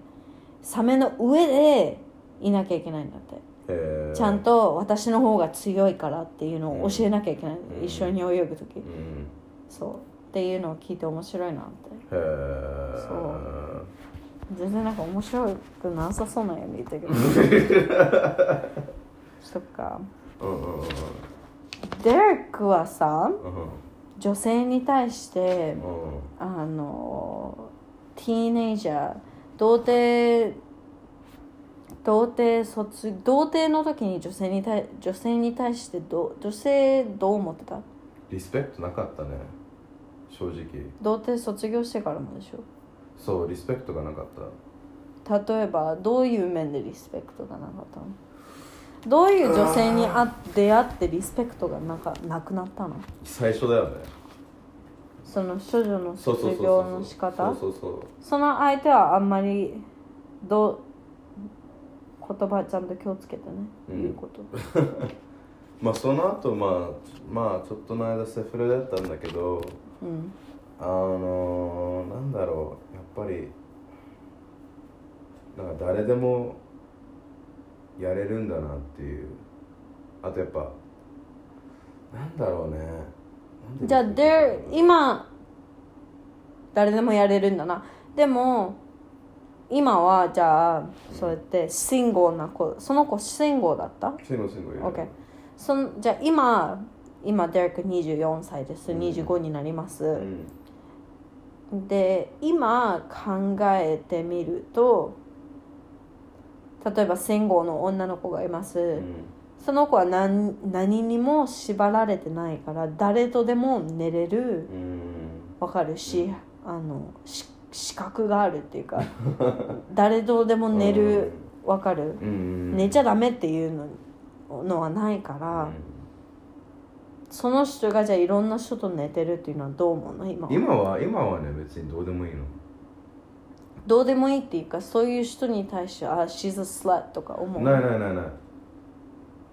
サメの上でいなきゃいけないんだって。ちゃんと私の方が強いからっていうのを教えなきゃいけない、うん。一緒に泳ぐ時、うん。そう。っていうのを聞いて面白いなって。そう。全然なんか面白くなさそうなように言ったけど。そっか。うんうんうんデレックはさうん。女性に対してうん。あのティーネイジャー童貞童貞卒童貞の時に女性に対女性に対してどう女性どう思ってた？リスペクトなかったね。正直。童貞卒業してからもでしょ？そうリスペクトがなかった。例えばどういう面でリスペクトがなかったの？どういう女性にあ出会ってリスペクトがなかなくなったの？最初だよね。その処女のそうそうそうそう。卒業の仕方？そうそうそう。その相手はあんまりどう言葉ちゃんと気をつけてね、うん。言うこと。まあその後まあまあちょっとの間セフレだったんだけどうん。あのー、なんだろうやっぱりなんか誰でもやれるんだなっていう。あとやっぱなんだろうね。じゃあ there 今誰でもやれるんだな。でも今はじゃあそうやってシンゴーな子その子シンゴーだった？シンゴシンゴいる。OK そんじゃあ今今デレック24歳です。25になります、うん。で今考えてみると例えば戦後の女の子がいます、うん。その子は何何にも縛られてないから誰とでも寝れるうん。わかるし、あのし資格があるっていうか 誰とでも寝るわかる、うん。寝ちゃダメっていうののはないから、その人がじゃあいろんな人と寝てるっていうのはどう思うの？今は。今は今はね別にどうでもいいのどうでもいいっていうかそういう人に対してあ she's a slut とか思う？ないないないない。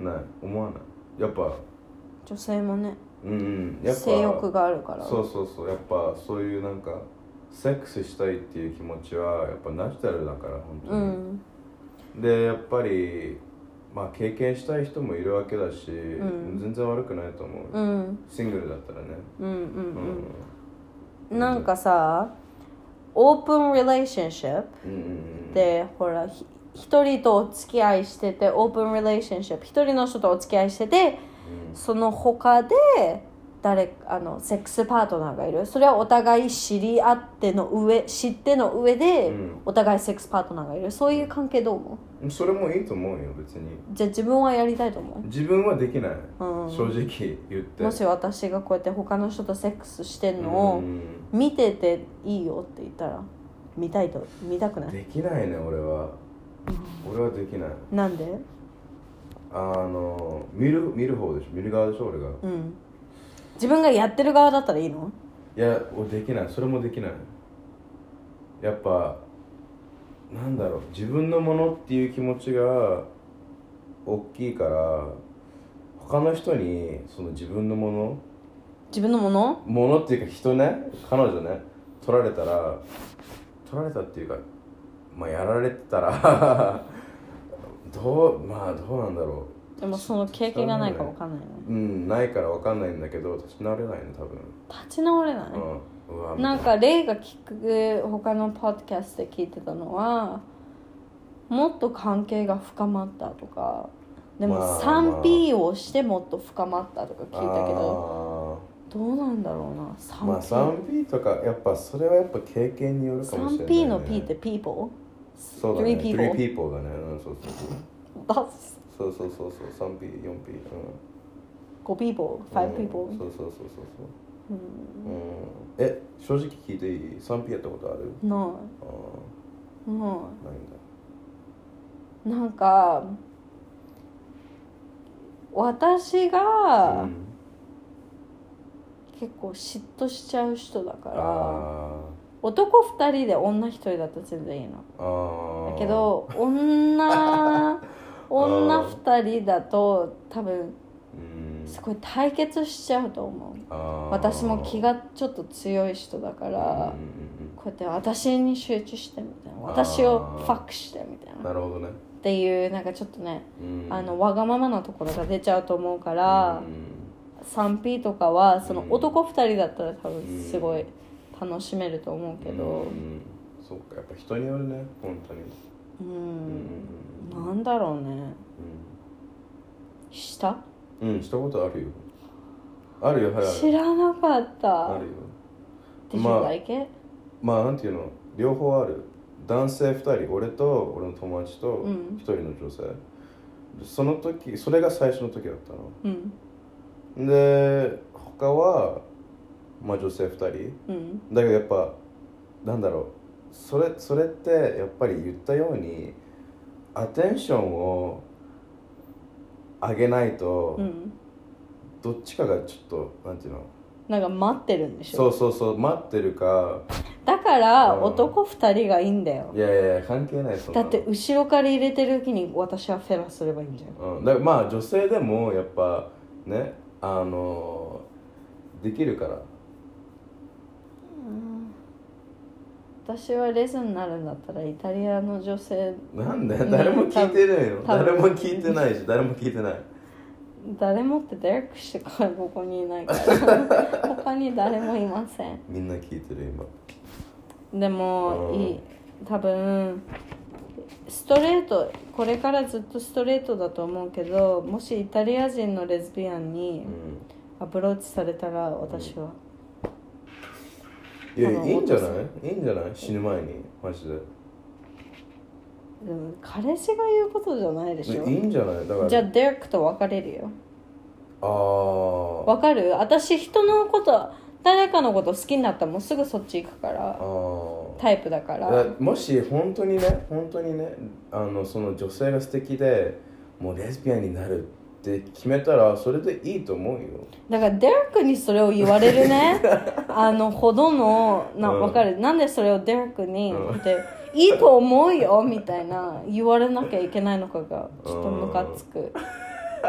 ない。思わない。やっぱ女性もね。うんうん。やっぱ性欲があるから。そうそうそう。やっぱそういうなんかセックスしたいっていう気持ちはやっぱナチュラルだから本当うに、ん。でやっぱりまあ経験したい人もいるわけだし、ん。全然悪くないと思う、うん。シングルだったらね。うんうんううん。なんかさオープン relationship うんうんうん。でほらひ一人とお付き合いしててオープン relationship 一人の人とお付き合いしててその他で誰あのセックスパートナーがいる。それはお互い知り合っての上知っての上で、うん。お互いセックスパートナーがいる。そういう関係どう思う？ん。それもいいと思うよ別に。うじゃあ自分はやりたいと思自分はできない、うん。正直言って。うもし私がこうやって他の人とセックスしてんのをうん。見てていいよって言ったら見たいと見たくない？できないね俺は。俺はできない。なんで？あの見る見る方でしょ。見る側でしょ俺が。うん自分がやってる側だったらいいの？いや俺できない。それもできない。やっぱなんだろう。自分のものっていう気持ちが大きいから他の人にその自分のもの自分のもの？ものっていうか人ね彼女ね取られたら取られたっていうかまあやられてたら どうまあどうなんだろでもその経験がないか分かんないのううんないからわかんないんだけど立ち直れないね多分。立ち直れない、うん。うわなんか例が聞く他のポッドキャストで聞いてたのはもっと関係が深まったとかでもまあ 3P をしてもっと深まったとか聞いたけどあどうなんだろうなーまあ 3P、3P とかやっぱそれはやっぱ経験によるかもしれない、ね、3P の P って people? そうだね。Three people three people だね。うんそうそうそう。That's そうそうそうそう。3P 4P うん。5 people 5 people うん。そうそうそうそうそう。うん。うん。え正直聞いていい？3P やったことある？ない。あない。んだ。いなんか私がうん結構嫉妬しちゃう人だから、あ男2人で女1人だったら全然いいの。だけど女 女2人だと多分うん。すごい対決しちゃうと思う。私も気がちょっと強い人だからこうやって私に集中してみたいな。私をファックしてみたいうんな。っなるほどね。ていうなんかちょっとねうん。あのわがままなところが出ちゃうと思うからうん。3P とかはそのうん男2人だったら多分すごい楽しめると思うけど。うん。そうかやっぱ人によるね本当にうん。なんだろうね。したうん、うん、したことあるよ。あるよはい知らなかった。あるよ。まあ?まあなんていうの？両方ある。男性2人俺と俺の友達とうん。1人の女性、その時それが最初の時だったうん。ので他はまあ女性2人。うん。だけどやっぱなんだろうそれそれってやっぱり言ったようにアテンションを上げないと、うん。どっちかがちょっとなんていうの？なんか待ってるんでしょ？そうそうそう待ってるかだからうん。男2人がいいんだよ。いやいや関係ないそだって後ろから入れてる時に私はフェラすればいいんじゃん。うん、だからまあ女性でもやっぱねあのできるから私はレズになるんだったらイタリアの女性なんで？うん誰も聞いてないよ誰も聞いてないし誰も聞いてない。誰もってデレックしかここにいないから。他に誰もいません。みんな聞いてる今。でもうん。いい。多分ストレートこれからずっとストレートだと思うけどもしイタリア人のレズビアンにうアプローチされたら私は、んいやいいんじゃない？いいんじゃない？死ぬ前にマジで。でも彼氏が言うことじゃないでしょ。いいんじゃない？だから。じゃあデレックと別れるよ。ああわかる？私人のこと誰かのこと好きになったらもうすぐそっち行くから。タイプだから。だもし本当にね本当にねあのその女性が素敵でもうレズビアンになるっって決めたらそれでいいと思うよだからデラックにそれを言われるね あのほどのな、うん、分かるなんでそれをデラックに、うん、っていいと思うよみたいな言われなきゃいけないのかがちょっとムカつく。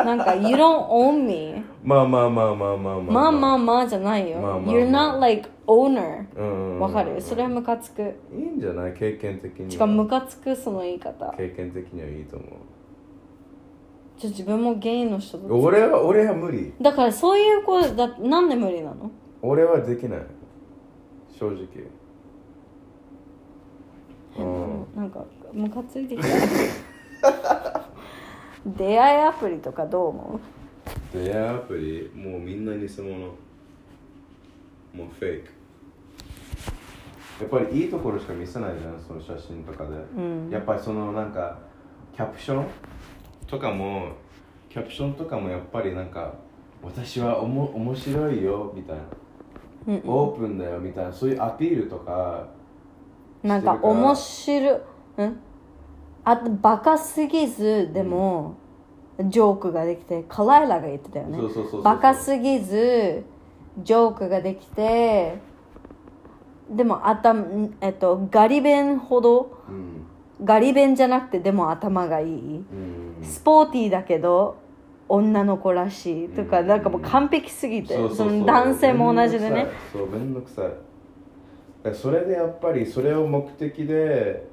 なんか、You don't own me. まあまあまあまあまあまあ。まあまあまあじゃないよ。You're not like owner. わ、かる？それはムカつく。いいんじゃない？経験的に。しかもムカつくその言い方。経験的にはいいと思う。じゃあ自分もゲイの人俺は俺は無理。だからそういう子だなんで無理なの？俺はできない。正直。うん。なんかムカついてきた 出会いアプリとかどう思出会いアプリ？もうみんな偽物もうフェイクやっぱりいいところしか見せないじゃんその写真とかで、うん。やっぱりそのなんかキャプション？とかもキャプションとかもやっぱりなんか私はおも面白いよみたいな、うんオープンだよみたいな。そういうアピールとかうなんか面白いうん？あとバカすぎずでも、ジョークができてカライラが言ってたよね。バカすぎずジョークができてでも頭えっとガリ弁ほど？うん。ガリ弁じゃなくてでも頭がいい。うんスポーティーだけど女の子らしい。とか、うん。なんかもう完璧すぎてその男性も同じでね。そうめんどくさい。それでやっぱりそれを目的で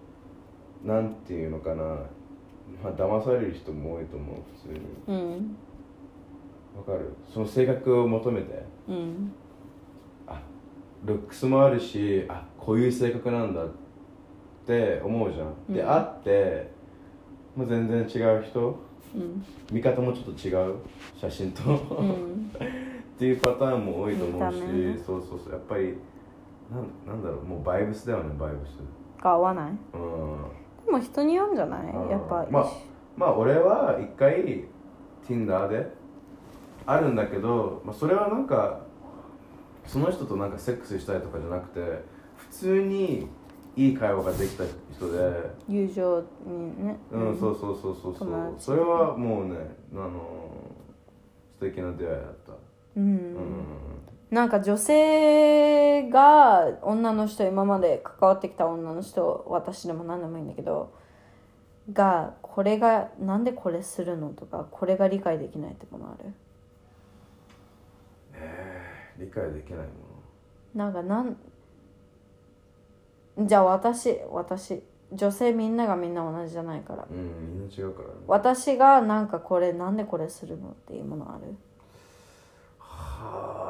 なんていうのかな。まあ騙される人も多いと思う普通に。うん。わかる？その性格を求めて。うん。あルックスもあるしあこういう性格なんだって思うじゃん、でうん。会ってもう全然違う人？うん。見方もちょっと違う写真と、うん。っていうパターンも多いと思うし、そうそうそうやっぱりなんなんだろうもうバイブスだよねバイブス。が合わない？うん。でも人によるんじゃない？うん。やっぱ、まあまあ俺は一回 Tinder であるんだけど、まあ、それはなんかその人となんかセックスしたいとかじゃなくて普通にいい会話ができた人で。友情にね。うん、そうそうそうそうそう。友達。それはもうねあの素敵な出会いだった。うん、うん。なんか女性が女の人今まで関わってきた女の人私でも何でもいいんだけどがこれがなんでこれするのとかこれが理解できないってものある？理解できないもなんかなんじゃあ私私女性みんながみんな同じじゃないから。のうんみんな違うからね。私がなんかこれなんでこれするのっていうものある？は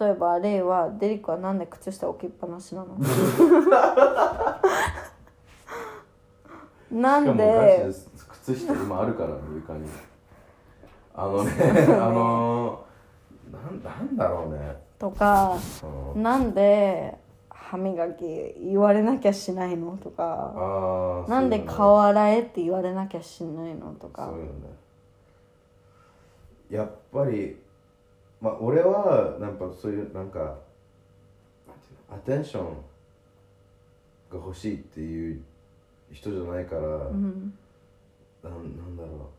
例えばレイはデリックはなんで靴下置きっぱなしなの？なんあしかもマジで？で靴下今あるからね床に。あのねあのなんなんだろうねとかうん。なんで歯磨き言われなきゃしないのとかなんで顔洗えって言われなきゃしないのとか。ね。やっぱりまあ俺はなんかそういうなんかアテンションが欲しいっていう人じゃないから、うん。なんなんだろ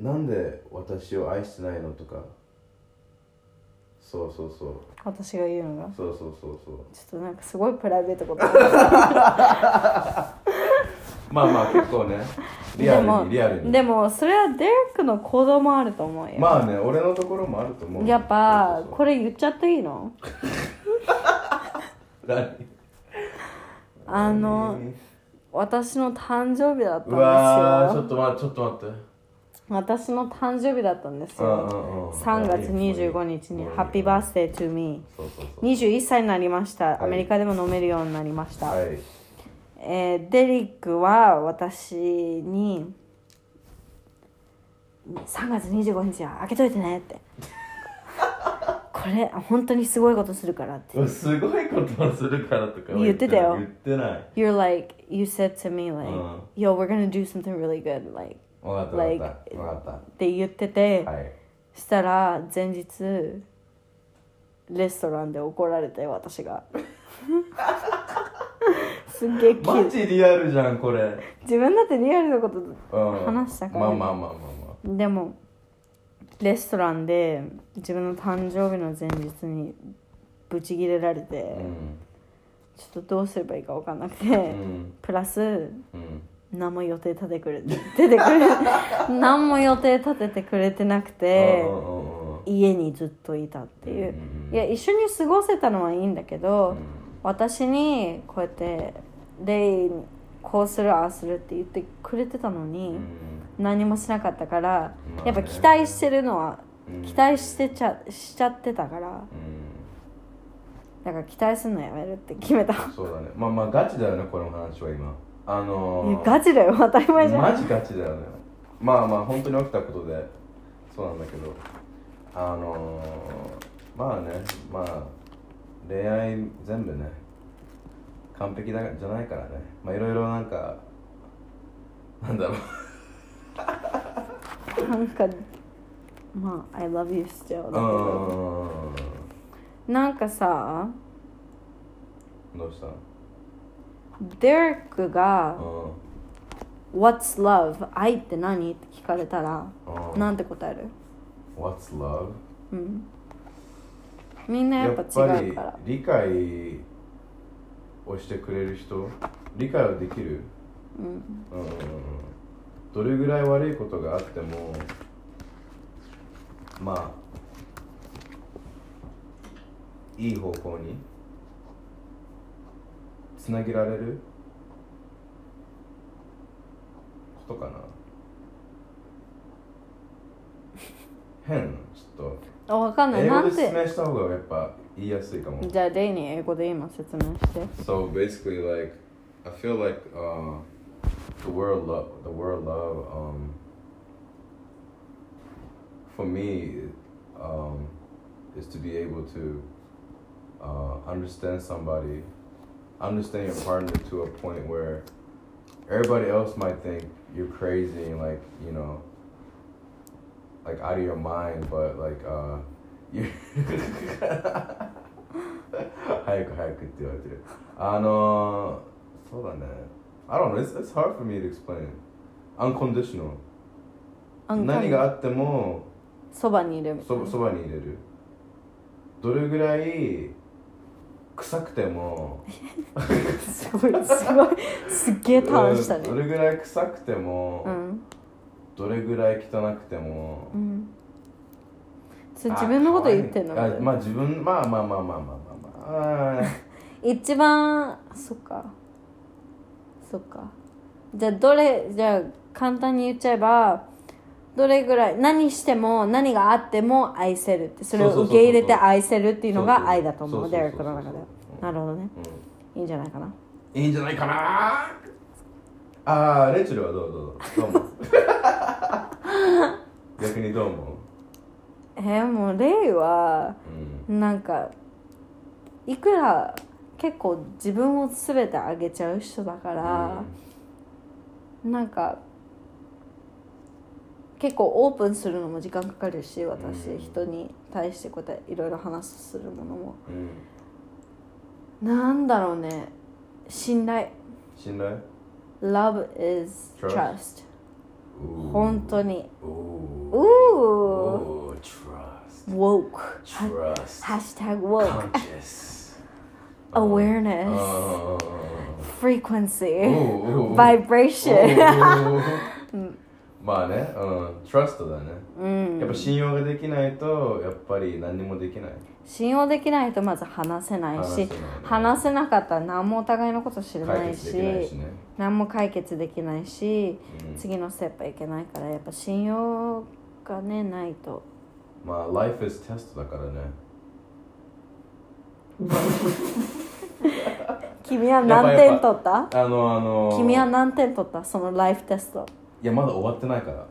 う。なんで私を愛してないのとかそうそうそう。私が言うのが？そうそうそうそう。ちょっとなんかすごいプライベートこと。まあまあ結構ね。リアルにリアルに。でもそれはデレックの行動もあると思うよ、まあね俺のところもあると思うやっぱこれ言っちゃっていいの？何？あの私の誕生日だったんうわーちょでっと待ってちょっと待って私の誕生日だったんですよ。うん3月いいね25日にハッピーバースデー to me そうそうそう。21歳になりました。い。アメリカでも飲めるようになりました、はい。えーデリックは私に3月25日は開けといてねって。これ本当にすごいことするからって。すごいことをするからとかは言ってたよ。言ってない。You're like you said to me like、うん yo we're gonna do something really good like 分かった。Like った分かっって言ってて、たはい。したら前日レストランで怒られて私が。すっげえキマジリアルじゃんこれ。自分だってリアルなことうん。話したから。まあまあまあまあまでもレストランで自分の誕生日の前日にブチギレられて、あうん。ちょっとどうすればいいか分かんなくて、うん。プラスうん何も予定立ててくれ 出てくれ何も予定立ててくれてなくて家にずっといたっていう。うんいや一緒に過ごせたのはいいんだけど、うん。私にこうやって「レイこうするああする」って言ってくれてたのに、何もしなかったから、やっぱ期待してるのは、うん。期待してちゃしちゃってたからうん。だから期待するのやめるって決めた。いそうだね。まあまあガチだよねこの話は今あのー、やガチだよ。当たり前じゃん。マジガチだよね。まあまあ本当に起きたことで。そうなんだけど。あのー、まあねまあ恋愛全部ね完璧だじゃないからね。まあいろいろなんかなんだろう。なんかまあ「I love you still」だけうどん。なんかさどうした？デレックがう「What's love? 愛って何?」って聞かれたらなんて答える？What's love? うん。みんなやっぱ違うから。理解をしてくれる人？理解はできる？うん。うんうんうん。どれぐらい悪いことがあってもまあいい方向につなげられることかな変ちょっあ分かんないと英語でなんて説明した方がやっぱ言いやすいかもじゃあレイに英語で今説明して So basically, like, I feel like uh, the word love, the word love, um, for me, um, is to be able to uh, understand somebody, understand your partner to a point where everybody else might think you're crazy and like you know, like out of your mind, but like uh, you. 早く早くって言われてるあのー、そうだね I don't know it's, it's hard for me to explain unconditional 何があってもそばにいるみたいなそそばに入れるどれぐらい 臭くても。すごいすごいすっげえターンしたうんどねれぐらい臭くても、うん。どれぐらい汚くても、うん。それ自分のこと言ってんの？あまあ自分まあまあまあまあまあまあまあ。一番そっか。そっか。じゃあどれじゃあ簡単に言っちゃえばどれぐらい何しても何があっても愛せるってそれを受け入れて愛せるっていうのが愛だと思そうデレックの中で。はなるほどね。いいんじゃないかな？いいんじゃないかな？ああレイチェルはどうどうどう？どう思う？逆にどう思う？えー、もうレイはうん。なんかいくら結構自分を全てあげちゃう人だから、なんか結構オープンするのも時間かかるし私、人に対してこうていろいろ話するものも、なんだろうね。信頼。信頼 ?Love is trust 本当に。うう trustwoke うまあね、うん、trust だね。うんやっぱ信用ができないと、やっぱり何にもできない。信用できないとまず話せないし話せないね話せなかったら何もお互いのこと知らないし。何も解決できないし、うん次のステップいけないからやっぱ信用がねないとまあ、life is test だからね。君は何点取った？あの、あの、君は何点取った？そのライフテストいや、まだ終わってないから。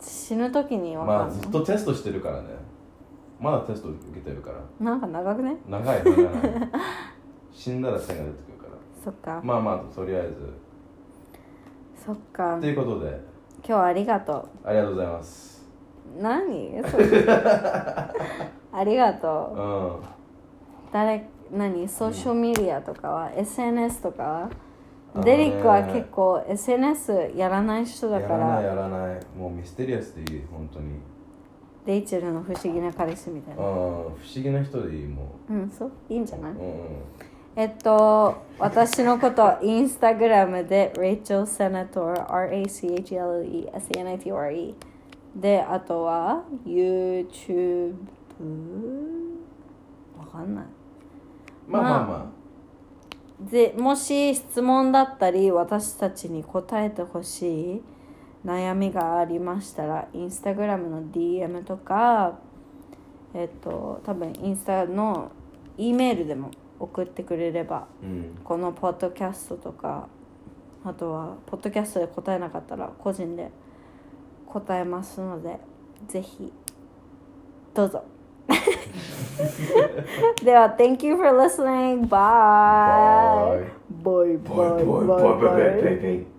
死ぬ時に分かまあ、るの、ずっとテストしてるからね。まだテスト受けてるから。なんか長くね？長い、長い。死んだら線が出てくるから。そっかまあまあ、とりあえず。そっかということで、今日はありがとありがとうございます。う何？それありがとううん。誰？何？ソーシャルメディアとかは、SNS とかは？デリックは結構 SNS やらない人だかやらないらやらないもうミステリアスでいい本当に。レイチェルの不思議な彼氏みたいうん不な思議な人でいいもう。んそう？いいんじゃない？ううんうん。えっと私のことインスタグラムで Rachel Senator R-A-C-H-L-E-S-A-N-I-T-O-R-E であとは YouTube わかんない。まあまあまでもし質問だったり私たちに答えてほしい悩みがありましたらインスタグラムの DM とかえっと多分インスタの E メールでも送ってくれればあうん。このポッドキャストとかあとはポッドキャストで答えなかったら個人で答えますのでぜひどうぞ では Thank you for listening. Bye. Bye. Bye. Bye. Bye. Bye. Bye. Bye. bye, bye, bye, bye.